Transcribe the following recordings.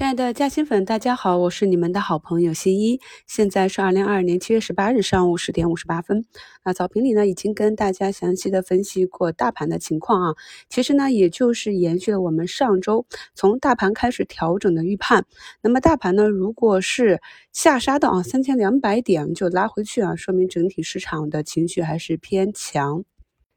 亲爱的嘉兴粉，大家好，我是你们的好朋友新一。现在是二零二二年七月十八日上午十点五十八分。那早评里呢，已经跟大家详细的分析过大盘的情况啊。其实呢，也就是延续了我们上周从大盘开始调整的预判。那么大盘呢，如果是下杀到啊三千两百点就拉回去啊，说明整体市场的情绪还是偏强。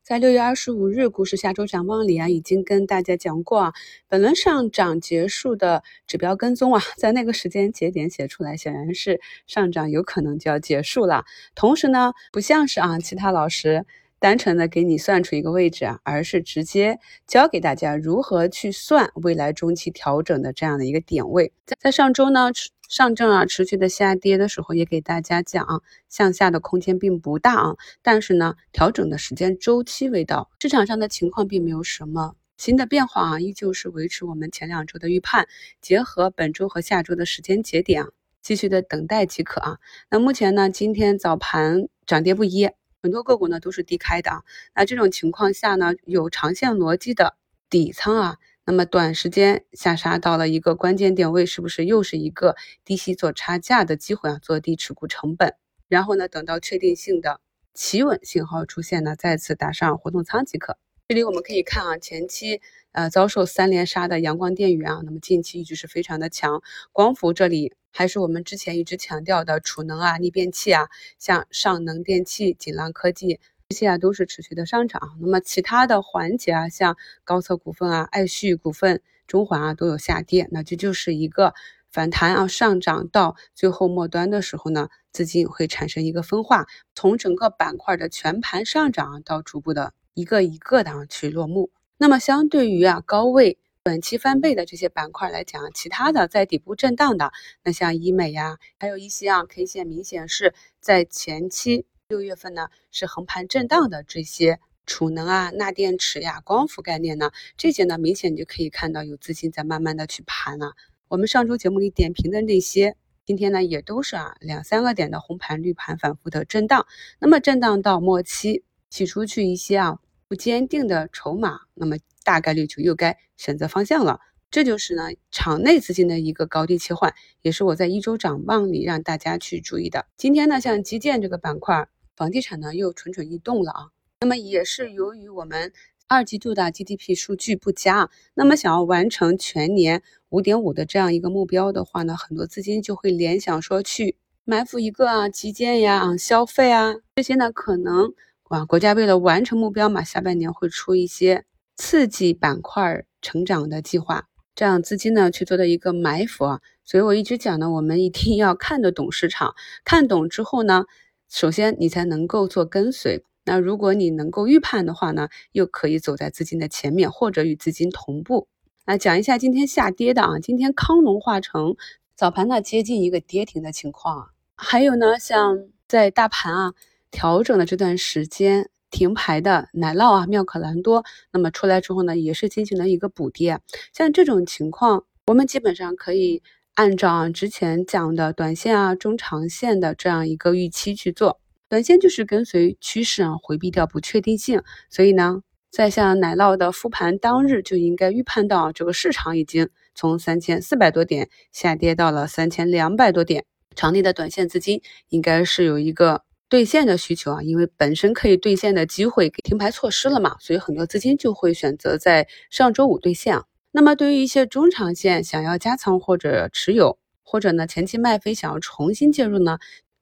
在六月二十五日股市下周展望里啊，已经跟大家讲过啊，本轮上涨结束的指标跟踪啊，在那个时间节点写出来，显然是上涨有可能就要结束了。同时呢，不像是啊其他老师单纯的给你算出一个位置啊，而是直接教给大家如何去算未来中期调整的这样的一个点位。在在上周呢。上证啊持续的下跌的时候，也给大家讲向下的空间并不大啊，但是呢，调整的时间周期未到，市场上的情况并没有什么新的变化啊，依旧是维持我们前两周的预判，结合本周和下周的时间节点啊，继续的等待即可啊。那目前呢，今天早盘涨跌不一，很多个股呢都是低开的啊。那这种情况下呢，有长线逻辑的底仓啊。那么短时间下杀到了一个关键点位，是不是又是一个低吸做差价的机会啊？做低持股成本，然后呢，等到确定性的企稳信号出现呢，再次打上活动仓即可。这里我们可以看啊，前期呃遭受三连杀的阳光电源啊，那么近期一直是非常的强。光伏这里还是我们之前一直强调的储能啊、逆变器啊，像上能电器、锦浪科技。这些啊都是持续的上涨，那么其他的环节啊，像高策股份啊、爱旭股份、中环啊都有下跌，那这就是一个反弹啊，上涨到最后末端的时候呢，资金会产生一个分化，从整个板块的全盘上涨到逐步的一个一个的去落幕。那么相对于啊高位短期翻倍的这些板块来讲，其他的在底部震荡的，那像医美呀，还有一些啊 K 线明显是在前期。六月份呢是横盘震荡的这些储能啊、钠电池呀、光伏概念呢，这些呢明显就可以看到有资金在慢慢的去盘了。我们上周节目里点评的那些，今天呢也都是啊两三个点的红盘绿盘反复的震荡。那么震荡到末期洗出去一些啊不坚定的筹码，那么大概率就又该选择方向了。这就是呢场内资金的一个高低切换，也是我在一周展望里让大家去注意的。今天呢像基建这个板块。房地产呢又蠢蠢欲动了啊，那么也是由于我们二季度的 GDP 数据不佳，那么想要完成全年五点五的这样一个目标的话呢，很多资金就会联想说去埋伏一个啊基建呀、啊消费啊这些呢，可能啊国家为了完成目标嘛，下半年会出一些刺激板块成长的计划，这样资金呢去做的一个埋伏啊，所以我一直讲呢，我们一定要看得懂市场，看懂之后呢。首先，你才能够做跟随。那如果你能够预判的话呢，又可以走在资金的前面，或者与资金同步。那讲一下今天下跌的啊，今天康龙化成早盘呢接近一个跌停的情况。还有呢，像在大盘啊调整的这段时间停牌的奶酪啊、妙可蓝多，那么出来之后呢，也是进行了一个补跌。像这种情况，我们基本上可以。按照之前讲的短线啊、中长线的这样一个预期去做，短线就是跟随趋势啊，回避掉不确定性。所以呢，在像奶酪的复盘当日就应该预判到，这个市场已经从三千四百多点下跌到了三千两百多点，场内的短线资金应该是有一个兑现的需求啊，因为本身可以兑现的机会给停牌错失了嘛，所以很多资金就会选择在上周五兑现啊。那么对于一些中长线想要加仓或者持有，或者呢前期卖飞想要重新介入呢，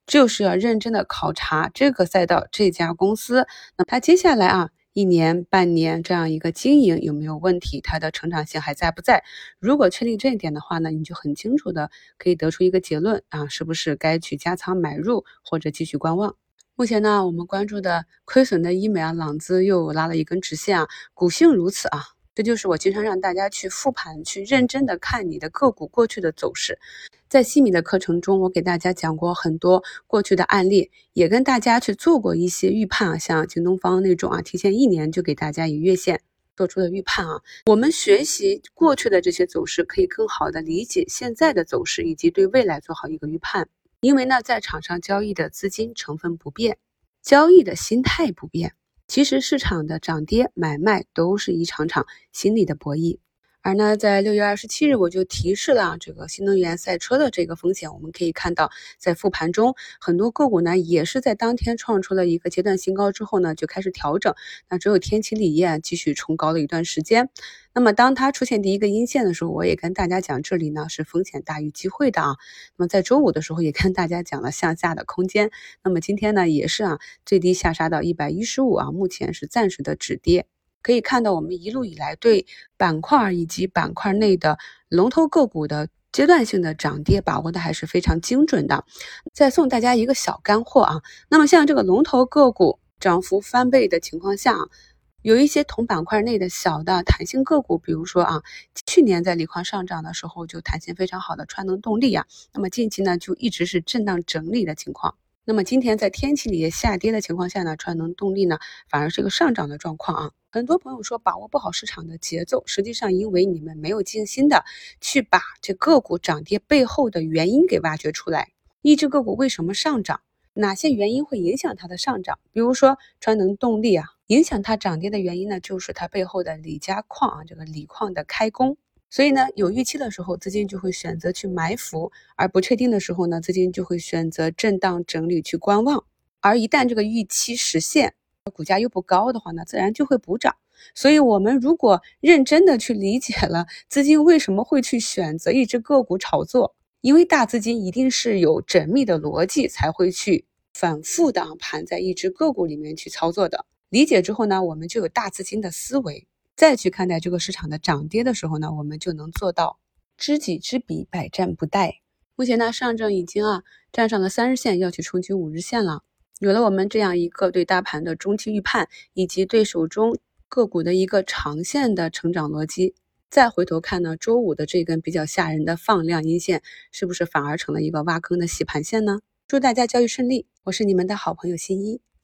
就是要认真的考察这个赛道这家公司，那它接下来啊一年半年这样一个经营有没有问题，它的成长性还在不在？如果确定这一点的话呢，你就很清楚的可以得出一个结论啊，是不是该去加仓买入或者继续观望？目前呢，我们关注的亏损的医美啊，朗姿又拉了一根直线啊，股性如此啊。这就是我经常让大家去复盘，去认真的看你的个股过去的走势。在西米的课程中，我给大家讲过很多过去的案例，也跟大家去做过一些预判啊，像京东方那种啊，提前一年就给大家以月线做出的预判啊。我们学习过去的这些走势，可以更好的理解现在的走势，以及对未来做好一个预判。因为呢，在场上交易的资金成分不变，交易的心态不变。其实市场的涨跌买卖都是一场场心理的博弈，而呢，在六月二十七日，我就提示了这个新能源赛车的这个风险。我们可以看到，在复盘中，很多个股呢也是在当天创出了一个阶段新高之后呢，就开始调整。那只有天齐锂业继续冲高了一段时间。那么，当它出现第一个阴线的时候，我也跟大家讲，这里呢是风险大于机会的啊。那么在周五的时候，也跟大家讲了向下的空间。那么今天呢，也是啊，最低下杀到一百一十五啊，目前是暂时的止跌。可以看到，我们一路以来对板块以及板块内的龙头个股的阶段性的涨跌把握的还是非常精准的。再送大家一个小干货啊，那么像这个龙头个股涨幅翻倍的情况下，有一些同板块内的小的弹性个股，比如说啊，去年在锂矿上涨的时候就弹性非常好的川能动力啊，那么近期呢就一直是震荡整理的情况。那么今天在天气里下跌的情况下呢，川能动力呢反而是一个上涨的状况啊。很多朋友说把握不好市场的节奏，实际上因为你们没有静心的去把这个股涨跌背后的原因给挖掘出来。一只个股为什么上涨？哪些原因会影响它的上涨？比如说川能动力啊，影响它涨跌的原因呢，就是它背后的锂加矿啊，这个锂矿的开工。所以呢，有预期的时候，资金就会选择去埋伏；而不确定的时候呢，资金就会选择震荡整理去观望。而一旦这个预期实现，股价又不高的话呢，自然就会补涨。所以，我们如果认真的去理解了资金为什么会去选择一只个股炒作，因为大资金一定是有缜密的逻辑才会去反复的盘在一只个股里面去操作的。理解之后呢，我们就有大资金的思维。再去看待这个市场的涨跌的时候呢，我们就能做到知己知彼，百战不殆。目前呢，上证已经啊站上了三日线，要去冲击五日线了。有了我们这样一个对大盘的中期预判，以及对手中个股的一个长线的成长逻辑，再回头看呢，周五的这根比较吓人的放量阴线，是不是反而成了一个挖坑的洗盘线呢？祝大家交易顺利，我是你们的好朋友新一。